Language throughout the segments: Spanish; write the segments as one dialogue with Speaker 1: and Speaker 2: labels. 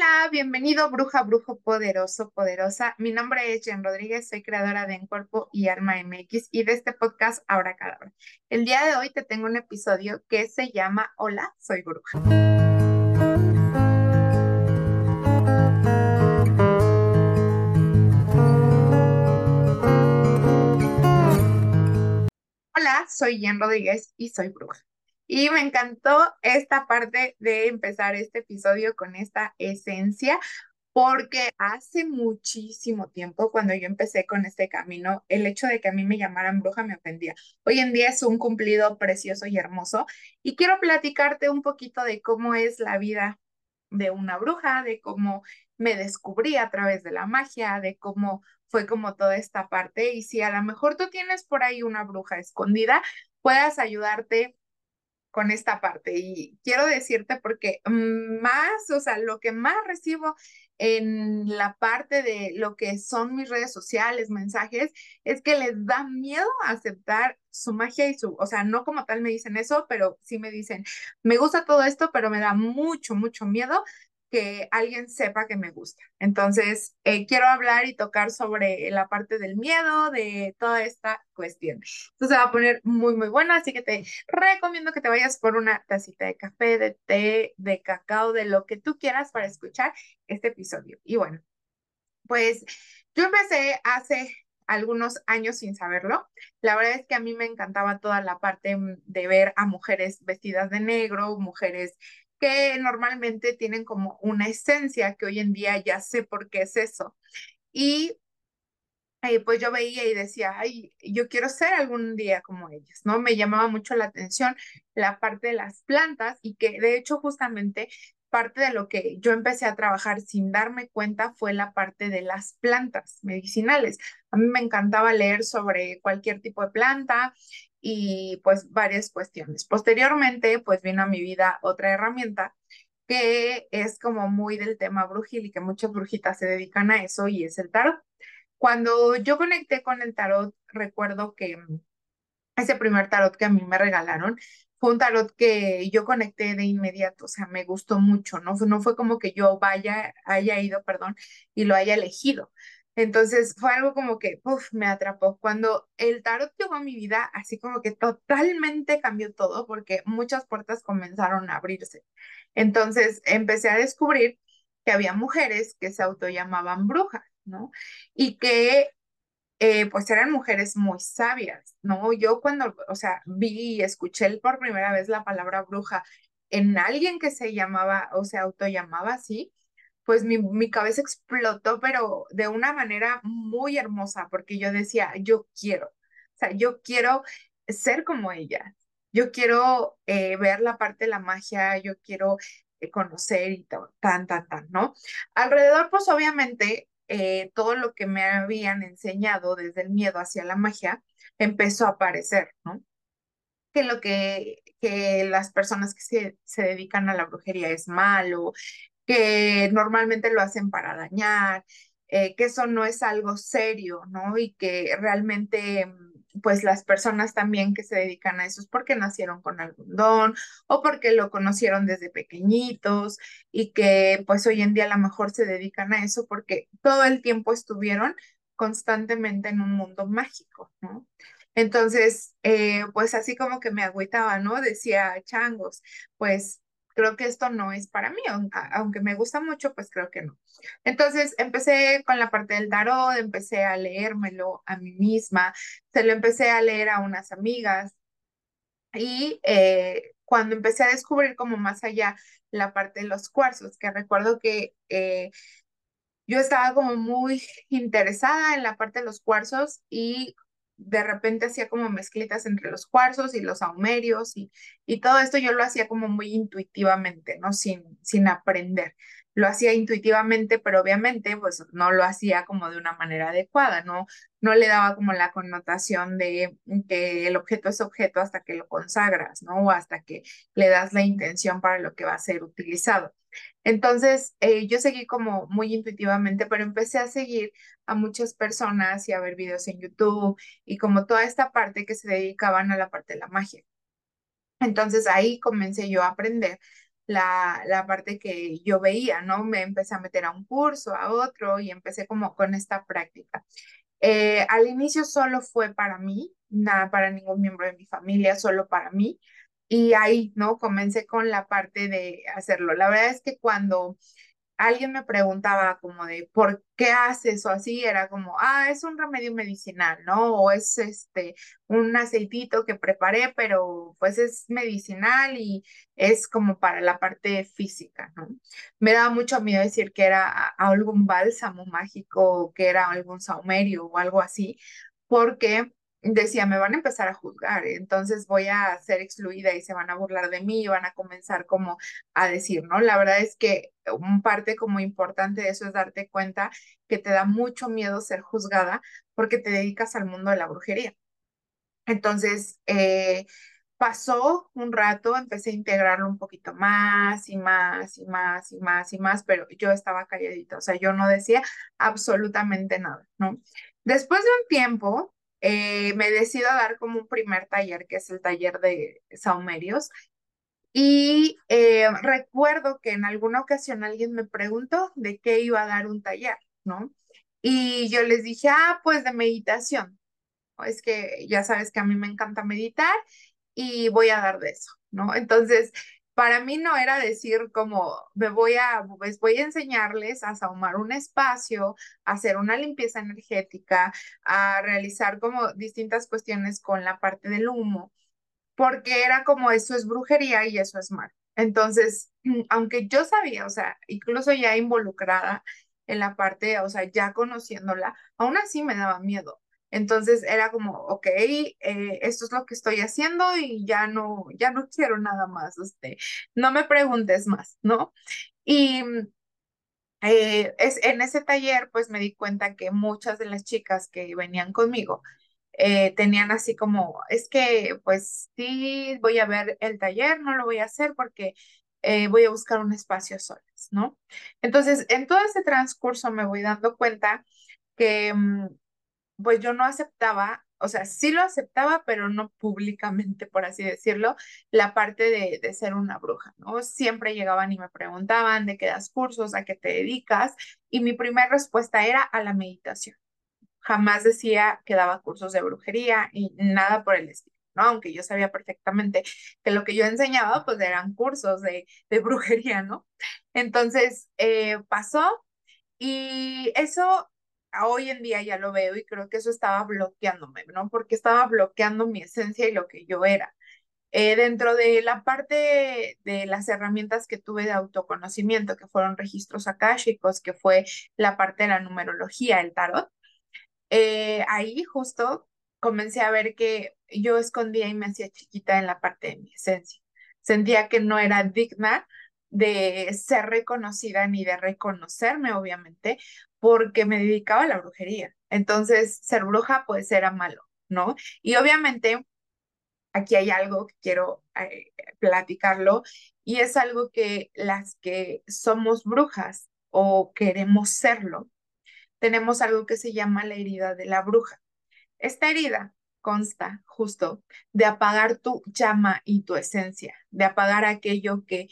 Speaker 1: Hola, bienvenido bruja, brujo poderoso, poderosa. Mi nombre es Jen Rodríguez, soy creadora de En Cuerpo y Alma MX y de este podcast Ahora Cadabra. El día de hoy te tengo un episodio que se llama Hola, soy bruja. Hola, soy Jen Rodríguez y soy bruja. Y me encantó esta parte de empezar este episodio con esta esencia, porque hace muchísimo tiempo, cuando yo empecé con este camino, el hecho de que a mí me llamaran bruja me ofendía. Hoy en día es un cumplido precioso y hermoso. Y quiero platicarte un poquito de cómo es la vida de una bruja, de cómo me descubrí a través de la magia, de cómo fue como toda esta parte. Y si a lo mejor tú tienes por ahí una bruja escondida, puedas ayudarte con esta parte. Y quiero decirte porque más, o sea, lo que más recibo en la parte de lo que son mis redes sociales, mensajes, es que les da miedo aceptar su magia y su, o sea, no como tal me dicen eso, pero sí me dicen, me gusta todo esto, pero me da mucho, mucho miedo que alguien sepa que me gusta. Entonces, eh, quiero hablar y tocar sobre la parte del miedo, de toda esta cuestión. Entonces, va a poner muy, muy bueno, así que te recomiendo que te vayas por una tacita de café, de té, de cacao, de lo que tú quieras para escuchar este episodio. Y bueno, pues yo empecé hace algunos años sin saberlo. La verdad es que a mí me encantaba toda la parte de ver a mujeres vestidas de negro, mujeres que normalmente tienen como una esencia que hoy en día ya sé por qué es eso. Y eh, pues yo veía y decía, ay, yo quiero ser algún día como ellas, ¿no? Me llamaba mucho la atención la parte de las plantas y que de hecho justamente parte de lo que yo empecé a trabajar sin darme cuenta fue la parte de las plantas medicinales. A mí me encantaba leer sobre cualquier tipo de planta y pues varias cuestiones. Posteriormente, pues vino a mi vida otra herramienta que es como muy del tema brujil y que muchas brujitas se dedican a eso y es el tarot. Cuando yo conecté con el tarot, recuerdo que ese primer tarot que a mí me regalaron fue un tarot que yo conecté de inmediato, o sea, me gustó mucho, ¿no? No fue como que yo vaya, haya ido, perdón, y lo haya elegido, entonces fue algo como que, uf, me atrapó. Cuando el tarot llegó a mi vida, así como que totalmente cambió todo porque muchas puertas comenzaron a abrirse. Entonces empecé a descubrir que había mujeres que se autollamaban brujas, ¿no? Y que eh, pues eran mujeres muy sabias, ¿no? Yo cuando, o sea, vi y escuché por primera vez la palabra bruja en alguien que se llamaba o se autollamaba así, pues mi, mi, cabeza explotó, pero de una manera muy hermosa, porque yo decía, yo quiero, o sea, yo quiero ser como ella, yo quiero eh, ver la parte de la magia, yo quiero eh, conocer y tan, tan, tan, ¿no? Alrededor, pues obviamente, eh, todo lo que me habían enseñado desde el miedo hacia la magia empezó a aparecer, ¿no? Que lo que, que las personas que se, se dedican a la brujería es malo, que normalmente lo hacen para dañar, eh, que eso no es algo serio, ¿no? Y que realmente, mm, pues las personas también que se dedican a eso es porque nacieron con algún don o porque lo conocieron desde pequeñitos y que pues hoy en día a lo mejor se dedican a eso porque todo el tiempo estuvieron constantemente en un mundo mágico, ¿no? Entonces, eh, pues así como que me agüitaba, ¿no? Decía, changos, pues creo que esto no es para mí, aunque me gusta mucho, pues creo que no. Entonces empecé con la parte del tarot, empecé a leérmelo a mí misma, se lo empecé a leer a unas amigas y eh, cuando empecé a descubrir como más allá la parte de los cuarzos, que recuerdo que eh, yo estaba como muy interesada en la parte de los cuarzos y de repente hacía como mezclitas entre los cuarzos y los aumerios y, y todo esto yo lo hacía como muy intuitivamente, ¿no? Sin, sin aprender. Lo hacía intuitivamente, pero obviamente pues no lo hacía como de una manera adecuada, ¿no? No le daba como la connotación de que el objeto es objeto hasta que lo consagras, ¿no? O hasta que le das la intención para lo que va a ser utilizado. Entonces, eh, yo seguí como muy intuitivamente, pero empecé a seguir a muchas personas y a ver videos en YouTube y como toda esta parte que se dedicaban a la parte de la magia. Entonces ahí comencé yo a aprender la, la parte que yo veía, ¿no? Me empecé a meter a un curso, a otro y empecé como con esta práctica. Eh, al inicio solo fue para mí, nada para ningún miembro de mi familia, solo para mí. Y ahí, ¿no? Comencé con la parte de hacerlo. La verdad es que cuando alguien me preguntaba como de por qué haces o así, era como, ah, es un remedio medicinal, ¿no? O es este un aceitito que preparé, pero pues es medicinal y es como para la parte física, ¿no? Me daba mucho miedo decir que era algún bálsamo mágico, que era algún saumerio o algo así, porque decía, me van a empezar a juzgar, entonces voy a ser excluida y se van a burlar de mí y van a comenzar como a decir, ¿no? La verdad es que un parte como importante de eso es darte cuenta que te da mucho miedo ser juzgada porque te dedicas al mundo de la brujería. Entonces, eh, pasó un rato, empecé a integrarlo un poquito más y más y más y más y más, pero yo estaba calladita, o sea, yo no decía absolutamente nada, ¿no? Después de un tiempo, eh, me decido a dar como un primer taller, que es el taller de saumerios. Y eh, recuerdo que en alguna ocasión alguien me preguntó de qué iba a dar un taller, ¿no? Y yo les dije, ah, pues de meditación. Es que ya sabes que a mí me encanta meditar y voy a dar de eso, ¿no? Entonces, para mí no era decir como me voy a, pues voy a enseñarles a saumar un espacio, a hacer una limpieza energética, a realizar como distintas cuestiones con la parte del humo, porque era como eso es brujería y eso es mal. Entonces, aunque yo sabía, o sea, incluso ya involucrada en la parte, o sea, ya conociéndola, aún así me daba miedo. Entonces era como, ok, eh, esto es lo que estoy haciendo y ya no, ya no quiero nada más, este, no me preguntes más, ¿no? Y eh, es, en ese taller, pues me di cuenta que muchas de las chicas que venían conmigo eh, tenían así como, es que, pues sí, voy a ver el taller, no lo voy a hacer porque voy a buscar un espacio solas, ¿no? Entonces, en todo ese transcurso me voy dando cuenta que mm, pues yo no aceptaba, o sea, sí lo aceptaba, pero no públicamente, por así decirlo, la parte de, de ser una bruja, ¿no? Siempre llegaban y me preguntaban de qué das cursos, a qué te dedicas, y mi primera respuesta era a la meditación. Jamás decía que daba cursos de brujería y nada por el estilo. ¿no? Aunque yo sabía perfectamente que lo que yo enseñaba, pues eran cursos de, de brujería, ¿no? Entonces, eh, pasó y eso hoy en día ya lo veo y creo que eso estaba bloqueándome, ¿no? Porque estaba bloqueando mi esencia y lo que yo era. Eh, dentro de la parte de las herramientas que tuve de autoconocimiento, que fueron registros akáshicos, que fue la parte de la numerología, el tarot, eh, ahí justo comencé a ver que yo escondía y me hacía chiquita en la parte de mi esencia. Sentía que no era digna de ser reconocida ni de reconocerme, obviamente, porque me dedicaba a la brujería. Entonces, ser bruja pues era malo, ¿no? Y obviamente aquí hay algo que quiero eh, platicarlo y es algo que las que somos brujas o queremos serlo, tenemos algo que se llama la herida de la bruja. Esta herida consta justo de apagar tu llama y tu esencia, de apagar aquello que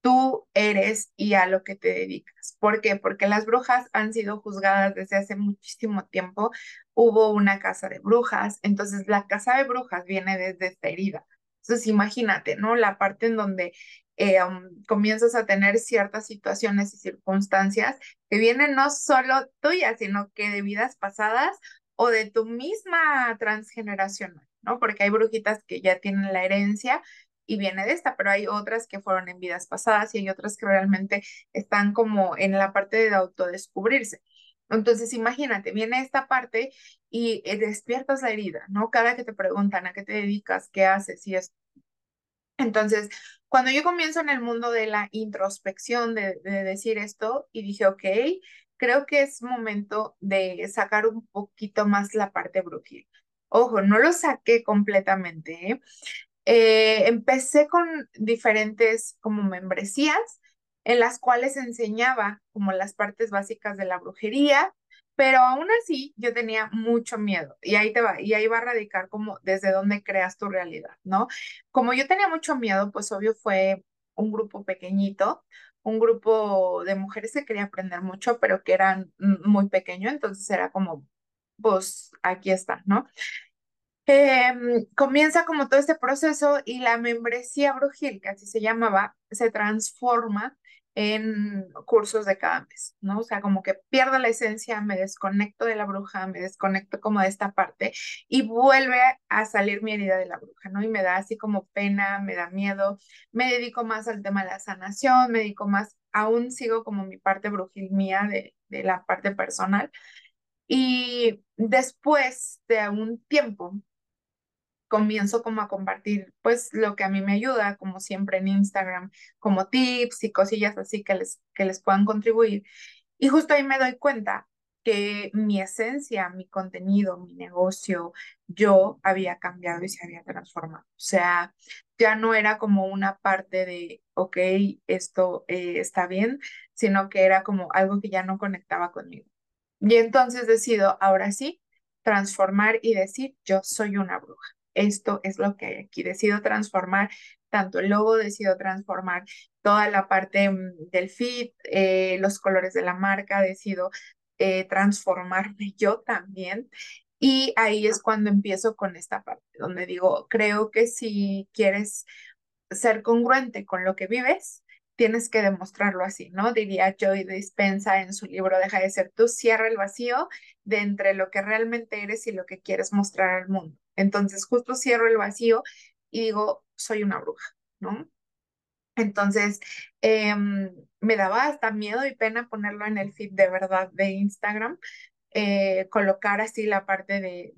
Speaker 1: tú eres y a lo que te dedicas. ¿Por qué? Porque las brujas han sido juzgadas desde hace muchísimo tiempo. Hubo una casa de brujas, entonces la casa de brujas viene desde esta herida. Entonces imagínate, ¿no? La parte en donde eh, um, comienzas a tener ciertas situaciones y circunstancias que vienen no solo tuyas, sino que de vidas pasadas o de tu misma transgeneracional, ¿no? Porque hay brujitas que ya tienen la herencia y viene de esta, pero hay otras que fueron en vidas pasadas y hay otras que realmente están como en la parte de autodescubrirse. Entonces, imagínate, viene esta parte y eh, despiertas la herida, ¿no? Cada que te preguntan a qué te dedicas, qué haces y es. Entonces, cuando yo comienzo en el mundo de la introspección, de, de decir esto, y dije, ok, creo que es momento de sacar un poquito más la parte brujil. Ojo, no lo saqué completamente, ¿eh? Eh, empecé con diferentes como membresías en las cuales enseñaba como las partes básicas de la brujería, pero aún así yo tenía mucho miedo y ahí te va, y ahí va a radicar como desde dónde creas tu realidad, ¿no? Como yo tenía mucho miedo, pues obvio fue un grupo pequeñito, un grupo de mujeres que quería aprender mucho, pero que eran muy pequeño, entonces era como, pues aquí está, ¿no? Em, comienza como todo este proceso y la membresía brujil, que así se llamaba, se transforma en cursos de cada mes, ¿no? O sea, como que pierdo la esencia, me desconecto de la bruja, me desconecto como de esta parte y vuelve a salir mi herida de la bruja, ¿no? Y me da así como pena, me da miedo, me dedico más al tema de la sanación, me dedico más, aún sigo como mi parte brujil mía de, de la parte personal. Y después de un tiempo, comienzo como a compartir pues lo que a mí me ayuda, como siempre en Instagram, como tips y cosillas así que les, que les puedan contribuir. Y justo ahí me doy cuenta que mi esencia, mi contenido, mi negocio, yo había cambiado y se había transformado. O sea, ya no era como una parte de, ok, esto eh, está bien, sino que era como algo que ya no conectaba conmigo. Y entonces decido, ahora sí, transformar y decir, yo soy una bruja esto es lo que hay aquí. Decido transformar tanto el logo, decido transformar toda la parte mm, del feed, eh, los colores de la marca, decido eh, transformarme yo también. Y ahí es cuando empiezo con esta parte, donde digo, creo que si quieres ser congruente con lo que vives, tienes que demostrarlo así, ¿no? Diría Joy Dispensa en su libro Deja de ser tú, cierra el vacío de entre lo que realmente eres y lo que quieres mostrar al mundo. Entonces justo cierro el vacío y digo, soy una bruja, ¿no? Entonces, em, me daba hasta miedo y pena ponerlo en el feed de verdad de Instagram, eh, colocar así la parte de,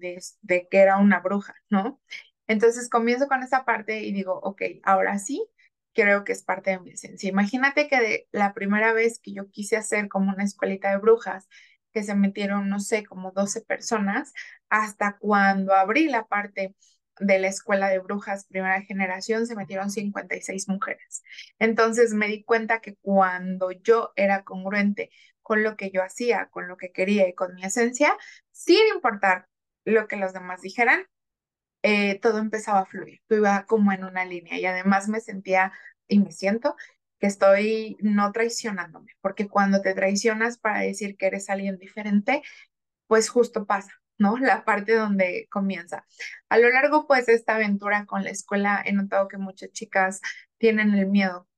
Speaker 1: que era una bruja, ¿no? Entonces comienzo con esa parte y digo, ok, ahora sí, creo que es parte de mi esencia. Imagínate que la primera vez que yo quise hacer como una escuelita de brujas, que se metieron, no sé, como 12 personas, hasta cuando abrí la parte de la escuela de brujas primera generación, se metieron 56 mujeres. Entonces me di cuenta que cuando yo era congruente con lo que yo hacía, con lo que quería y con mi esencia, sin importar lo que los demás dijeran, eh, todo empezaba a fluir, iba como en una línea y además me sentía y me siento que estoy no traicionándome, porque cuando te traicionas para decir que eres alguien diferente, pues justo pasa, ¿no? La parte donde comienza. A lo largo, pues, de esta aventura con la escuela, he notado que muchas chicas tienen el miedo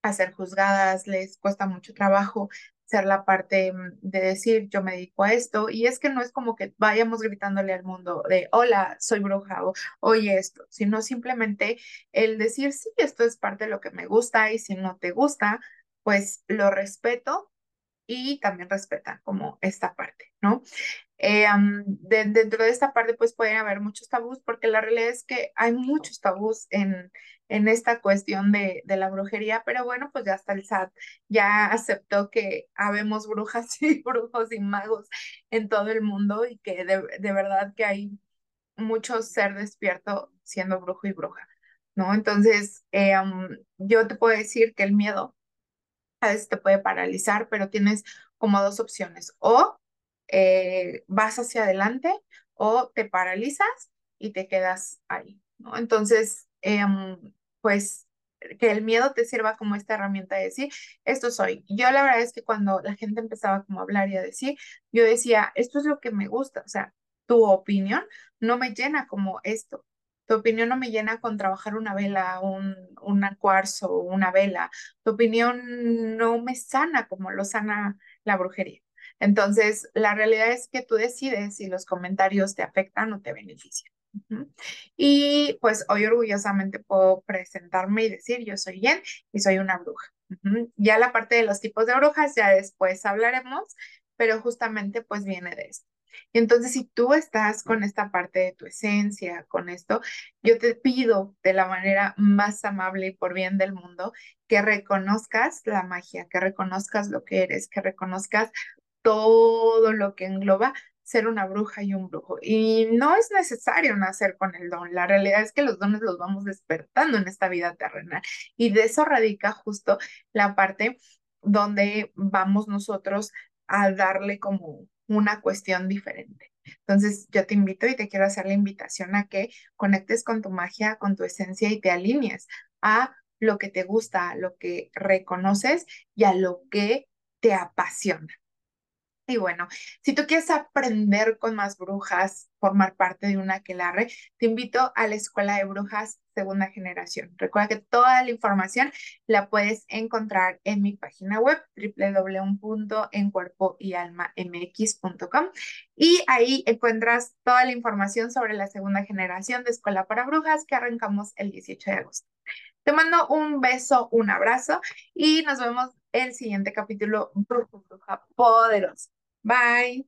Speaker 1: a ser juzgadas, les cuesta mucho trabajo ser la parte mm, de decir yo me dedico a esto y es que no es como que vayamos gritándole al mundo de hola, soy bruja o oye esto, sino simplemente el decir sí, esto es parte de lo que me gusta y si no te gusta, pues lo respeto y también respeta como esta parte, ¿no? Eh, dentro de esta parte, pues pueden haber muchos tabús, porque la realidad es que hay muchos tabús en, en esta cuestión de, de, la brujería, pero bueno, pues ya hasta el SAT ya aceptó que habemos brujas y brujos y magos en todo el mundo y que de, de verdad que hay mucho ser despierto siendo brujo y bruja, ¿no? Entonces, eh, yo te puedo decir que el miedo a veces te puede paralizar, pero tienes como dos opciones, o eh, vas hacia adelante o te paralizas y te quedas ahí, ¿no? Entonces, em, pues que el miedo te sirva como esta herramienta de decir, esto soy. Yo la verdad es que cuando la gente empezaba como a hablar y a decir, yo decía, esto es lo que me gusta, o sea, tu opinión no me llena como esto. Tu opinión no me llena con trabajar una vela, un, cuarzo, una vela. Tu opinión no me sana como lo sana la brujería. Entonces, la realidad es que tú decides si los comentarios te afectan o te benefician. Y pues hoy orgullosamente puedo presentarme y decir, yo soy Jen y soy una bruja. Ya la parte de los tipos de brujas, ya después hablaremos, pero justamente pues viene de esto. Entonces, si tú estás con esta parte de tu esencia, con esto, yo te pido de la manera más amable y por bien del mundo que reconozcas la magia, que reconozcas lo que eres, que reconozcas todo lo que engloba ser una bruja y un brujo. Y no es necesario nacer con el don. La realidad es que los dones los vamos despertando en esta vida terrenal. Y de eso radica justo la parte donde vamos nosotros a darle como una cuestión diferente. Entonces, yo te invito y te quiero hacer la invitación a que conectes con tu magia, con tu esencia y te alinees a lo que te gusta, lo que reconoces y a lo que te apasiona. Y bueno, si tú quieres aprender con más brujas, formar parte de una aquelarre, te invito a la Escuela de Brujas Segunda Generación. Recuerda que toda la información la puedes encontrar en mi página web www.encuerpoyalmamx.com y ahí encuentras toda la información sobre la segunda generación de Escuela para Brujas que arrancamos el 18 de agosto. Te mando un beso, un abrazo y nos vemos el siguiente capítulo Bruja, Bruja Poderosa. Bye.